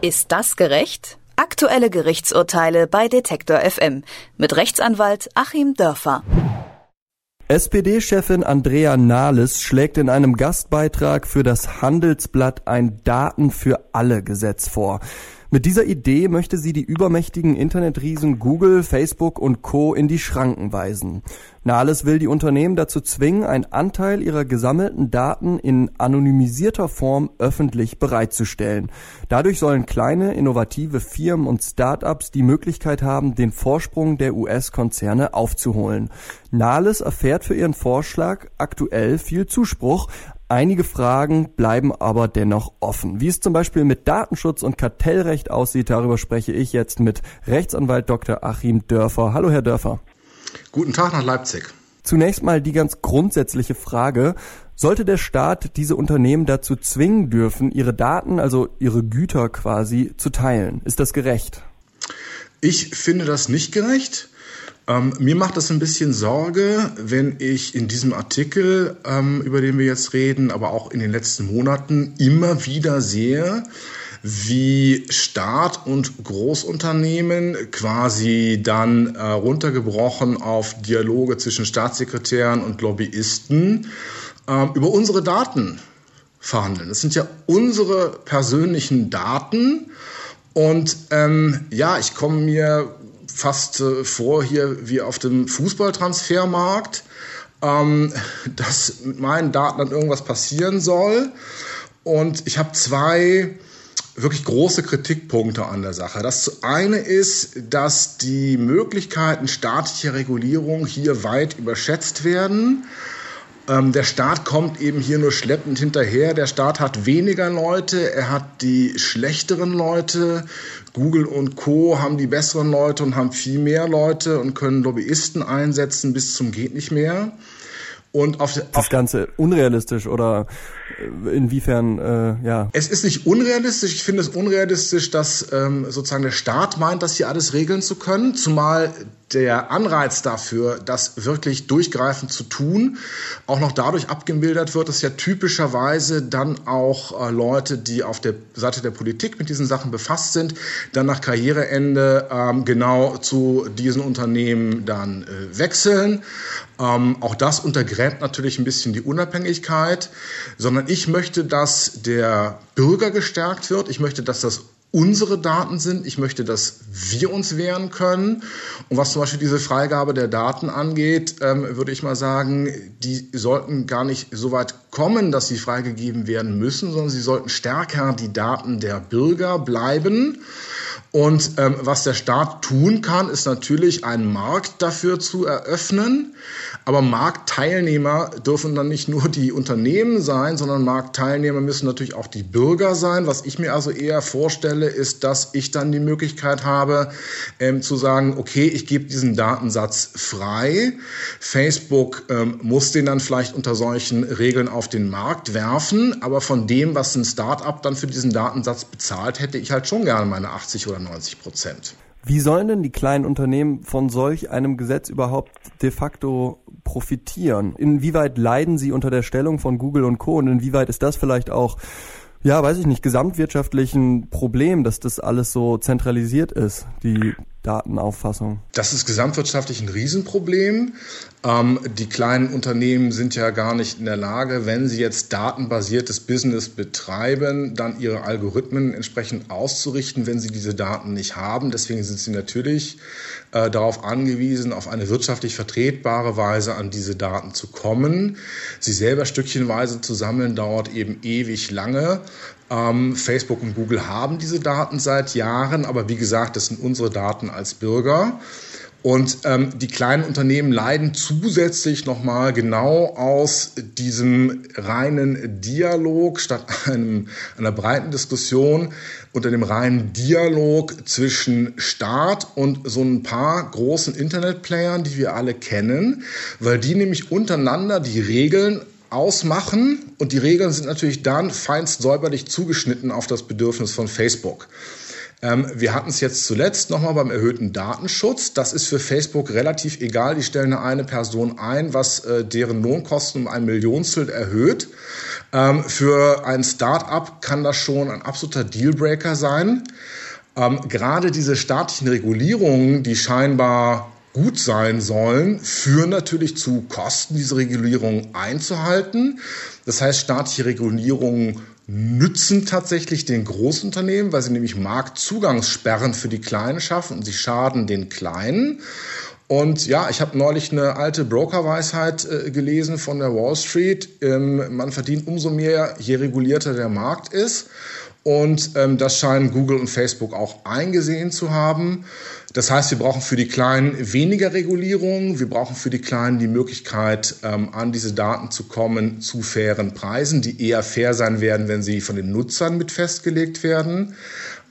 Ist das gerecht? Aktuelle Gerichtsurteile bei Detektor FM mit Rechtsanwalt Achim Dörfer. SPD-Chefin Andrea Nahles schlägt in einem Gastbeitrag für das Handelsblatt ein Daten für alle Gesetz vor. Mit dieser Idee möchte sie die übermächtigen Internetriesen Google, Facebook und Co. in die Schranken weisen. Nahles will die Unternehmen dazu zwingen, einen Anteil ihrer gesammelten Daten in anonymisierter Form öffentlich bereitzustellen. Dadurch sollen kleine, innovative Firmen und Start-ups die Möglichkeit haben, den Vorsprung der US-Konzerne aufzuholen. Nahles erfährt für ihren Vorschlag aktuell viel Zuspruch, Einige Fragen bleiben aber dennoch offen. Wie es zum Beispiel mit Datenschutz und Kartellrecht aussieht, darüber spreche ich jetzt mit Rechtsanwalt Dr. Achim Dörfer. Hallo, Herr Dörfer. Guten Tag nach Leipzig. Zunächst mal die ganz grundsätzliche Frage. Sollte der Staat diese Unternehmen dazu zwingen dürfen, ihre Daten, also ihre Güter quasi, zu teilen? Ist das gerecht? Ich finde das nicht gerecht. Ähm, mir macht das ein bisschen Sorge, wenn ich in diesem Artikel, ähm, über den wir jetzt reden, aber auch in den letzten Monaten immer wieder sehe, wie Staat und Großunternehmen quasi dann äh, runtergebrochen auf Dialoge zwischen Staatssekretären und Lobbyisten äh, über unsere Daten verhandeln. Das sind ja unsere persönlichen Daten. Und ähm, ja, ich komme mir fast äh, vor hier wie auf dem Fußballtransfermarkt, ähm, dass mit meinen Daten dann irgendwas passieren soll. Und ich habe zwei wirklich große Kritikpunkte an der Sache. Das eine ist, dass die Möglichkeiten staatlicher Regulierung hier weit überschätzt werden. Ähm, der Staat kommt eben hier nur schleppend hinterher. Der Staat hat weniger Leute, er hat die schlechteren Leute. Google und Co. haben die besseren Leute und haben viel mehr Leute und können Lobbyisten einsetzen bis zum geht nicht mehr. Und auf, das Ganze unrealistisch oder äh, inwiefern, äh, ja? Es ist nicht unrealistisch. Ich finde es unrealistisch, dass ähm, sozusagen der Staat meint, das hier alles regeln zu können, zumal der Anreiz dafür, das wirklich durchgreifend zu tun, auch noch dadurch abgemildert wird, dass ja typischerweise dann auch äh, Leute, die auf der Seite der Politik mit diesen Sachen befasst sind, dann nach Karriereende ähm, genau zu diesen Unternehmen dann äh, wechseln. Ähm, auch das untergräbt natürlich ein bisschen die Unabhängigkeit, sondern ich möchte, dass der Bürger gestärkt wird. Ich möchte, dass das unsere Daten sind. Ich möchte, dass wir uns wehren können. Und was zum Beispiel diese Freigabe der Daten angeht, ähm, würde ich mal sagen, die sollten gar nicht so weit kommen, dass sie freigegeben werden müssen, sondern sie sollten stärker die Daten der Bürger bleiben. Und ähm, was der Staat tun kann, ist natürlich einen Markt dafür zu eröffnen. Aber Marktteilnehmer dürfen dann nicht nur die Unternehmen sein, sondern Marktteilnehmer müssen natürlich auch die Bürger sein. Was ich mir also eher vorstelle, ist, dass ich dann die Möglichkeit habe, ähm, zu sagen, okay, ich gebe diesen Datensatz frei. Facebook ähm, muss den dann vielleicht unter solchen Regeln auf den Markt werfen. Aber von dem, was ein Start-up dann für diesen Datensatz bezahlt, hätte ich halt schon gerne meine 80 oder 90 Prozent. Wie sollen denn die kleinen Unternehmen von solch einem Gesetz überhaupt de facto profitieren? Inwieweit leiden sie unter der Stellung von Google und Co. und inwieweit ist das vielleicht auch ja, weiß ich nicht, gesamtwirtschaftlichen Problem, dass das alles so zentralisiert ist, die Datenauffassung? Das ist gesamtwirtschaftlich ein Riesenproblem. Ähm, die kleinen Unternehmen sind ja gar nicht in der Lage, wenn sie jetzt datenbasiertes Business betreiben, dann ihre Algorithmen entsprechend auszurichten, wenn sie diese Daten nicht haben. Deswegen sind sie natürlich äh, darauf angewiesen, auf eine wirtschaftlich vertretbare Weise an diese Daten zu kommen. Sie selber stückchenweise zu sammeln dauert eben ewig lange. Ähm, Facebook und Google haben diese Daten seit Jahren, aber wie gesagt, das sind unsere Daten als Bürger. Und ähm, die kleinen Unternehmen leiden zusätzlich nochmal genau aus diesem reinen Dialog statt einem, einer breiten Diskussion unter dem reinen Dialog zwischen Staat und so ein paar großen Internetplayern, die wir alle kennen, weil die nämlich untereinander die Regeln ausmachen und die Regeln sind natürlich dann feinst säuberlich zugeschnitten auf das Bedürfnis von Facebook. Ähm, wir hatten es jetzt zuletzt nochmal beim erhöhten Datenschutz. Das ist für Facebook relativ egal. Die stellen eine Person ein, was äh, deren Lohnkosten um ein Millionstel erhöht. Ähm, für ein Start-up kann das schon ein absoluter Dealbreaker sein. Ähm, gerade diese staatlichen Regulierungen, die scheinbar gut sein sollen, führen natürlich zu Kosten, diese Regulierung einzuhalten. Das heißt, staatliche Regulierungen nützen tatsächlich den Großunternehmen, weil sie nämlich Marktzugangssperren für die Kleinen schaffen und sie schaden den Kleinen. Und ja, ich habe neulich eine alte Brokerweisheit äh, gelesen von der Wall Street. Ähm, man verdient umso mehr, je regulierter der Markt ist. Und ähm, das scheinen Google und Facebook auch eingesehen zu haben. Das heißt, wir brauchen für die Kleinen weniger Regulierung. Wir brauchen für die Kleinen die Möglichkeit, ähm, an diese Daten zu kommen zu fairen Preisen, die eher fair sein werden, wenn sie von den Nutzern mit festgelegt werden.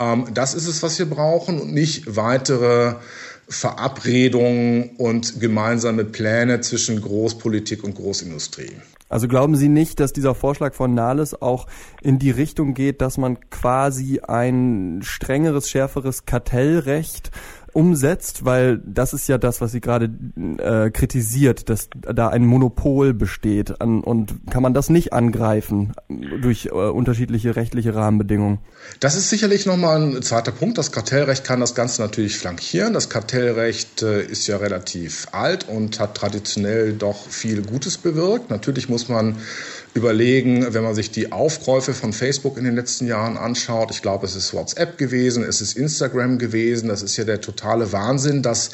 Ähm, das ist es, was wir brauchen und nicht weitere Verabredungen und gemeinsame Pläne zwischen Großpolitik und Großindustrie. Also glauben Sie nicht, dass dieser Vorschlag von Nahles auch in die Richtung geht, dass man quasi ein strengeres, schärferes Kartellrecht umsetzt, weil das ist ja das, was sie gerade äh, kritisiert, dass da ein Monopol besteht an, und kann man das nicht angreifen durch äh, unterschiedliche rechtliche Rahmenbedingungen? Das ist sicherlich nochmal ein zweiter Punkt. Das Kartellrecht kann das Ganze natürlich flankieren. Das Kartellrecht äh, ist ja relativ alt und hat traditionell doch viel Gutes bewirkt. Natürlich muss man überlegen, wenn man sich die Aufkäufe von Facebook in den letzten Jahren anschaut. Ich glaube, es ist WhatsApp gewesen, es ist Instagram gewesen. Das ist ja der totale Wahnsinn, dass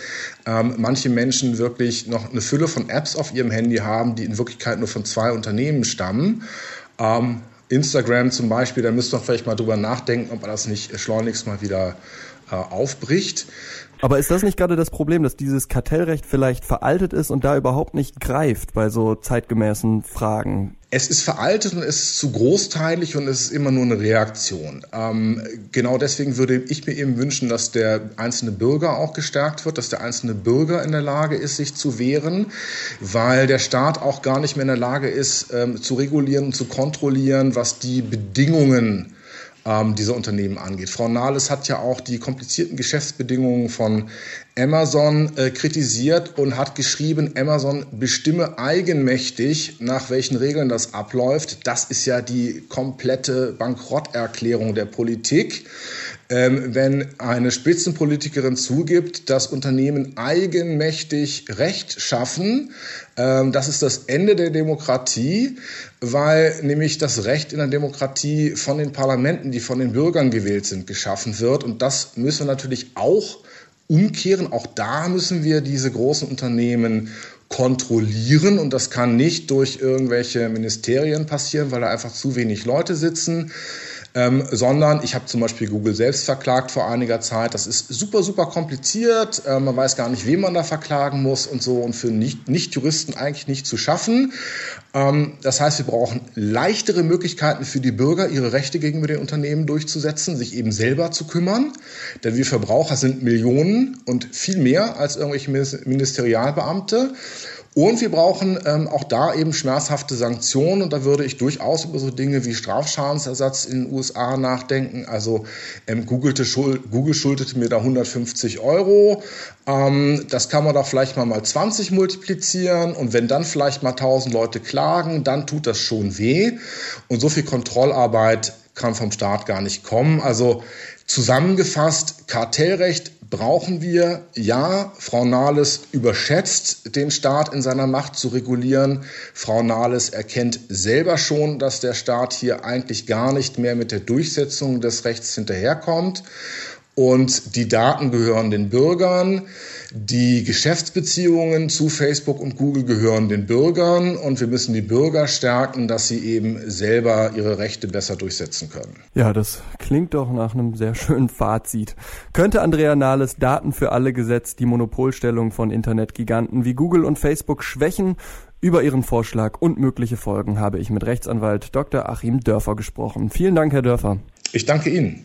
ähm, manche Menschen wirklich noch eine Fülle von Apps auf ihrem Handy haben, die in Wirklichkeit nur von zwei Unternehmen stammen. Ähm, Instagram zum Beispiel, da müsste man vielleicht mal drüber nachdenken, ob man das nicht schleunigst mal wieder äh, aufbricht. Aber ist das nicht gerade das Problem, dass dieses Kartellrecht vielleicht veraltet ist und da überhaupt nicht greift bei so zeitgemäßen Fragen? Es ist veraltet und es ist zu großteilig und es ist immer nur eine Reaktion. Ähm, genau deswegen würde ich mir eben wünschen, dass der einzelne Bürger auch gestärkt wird, dass der einzelne Bürger in der Lage ist, sich zu wehren, weil der Staat auch gar nicht mehr in der Lage ist, ähm, zu regulieren zu kontrollieren, was die Bedingungen ähm, dieser Unternehmen angeht. Frau Nahles hat ja auch die komplizierten Geschäftsbedingungen von Amazon äh, kritisiert und hat geschrieben, Amazon bestimme eigenmächtig, nach welchen Regeln das abläuft. Das ist ja die komplette Bankrotterklärung der Politik wenn eine Spitzenpolitikerin zugibt, dass Unternehmen eigenmächtig Recht schaffen, ähm, das ist das Ende der Demokratie, weil nämlich das Recht in der Demokratie von den Parlamenten, die von den Bürgern gewählt sind, geschaffen wird. Und das müssen wir natürlich auch umkehren. Auch da müssen wir diese großen Unternehmen kontrollieren und das kann nicht durch irgendwelche Ministerien passieren, weil da einfach zu wenig Leute sitzen ähm, sondern ich habe zum Beispiel Google selbst verklagt vor einiger Zeit. Das ist super, super kompliziert. Äh, man weiß gar nicht, wen man da verklagen muss und so und für Nicht-Juristen nicht eigentlich nicht zu schaffen. Ähm, das heißt, wir brauchen leichtere Möglichkeiten für die Bürger, ihre Rechte gegenüber den Unternehmen durchzusetzen, sich eben selber zu kümmern. Denn wir Verbraucher sind Millionen und viel mehr als irgendwelche Ministerialbeamte. Und wir brauchen ähm, auch da eben schmerzhafte Sanktionen. Und da würde ich durchaus über so Dinge wie Strafschadensersatz in den USA nachdenken. Also ähm, Google, Schuld, Google schuldete mir da 150 Euro. Ähm, das kann man doch vielleicht mal mal 20 multiplizieren. Und wenn dann vielleicht mal 1000 Leute klagen, dann tut das schon weh. Und so viel Kontrollarbeit kann vom Staat gar nicht kommen. Also zusammengefasst, Kartellrecht brauchen wir. Ja, Frau Nahles überschätzt den Staat in seiner Macht zu regulieren. Frau Nahles erkennt selber schon, dass der Staat hier eigentlich gar nicht mehr mit der Durchsetzung des Rechts hinterherkommt. Und die Daten gehören den Bürgern. Die Geschäftsbeziehungen zu Facebook und Google gehören den Bürgern und wir müssen die Bürger stärken, dass sie eben selber ihre Rechte besser durchsetzen können. Ja, das klingt doch nach einem sehr schönen Fazit. Könnte Andrea Nahles Daten für alle Gesetz die Monopolstellung von Internetgiganten wie Google und Facebook schwächen? Über Ihren Vorschlag und mögliche Folgen habe ich mit Rechtsanwalt Dr. Achim Dörfer gesprochen. Vielen Dank, Herr Dörfer. Ich danke Ihnen.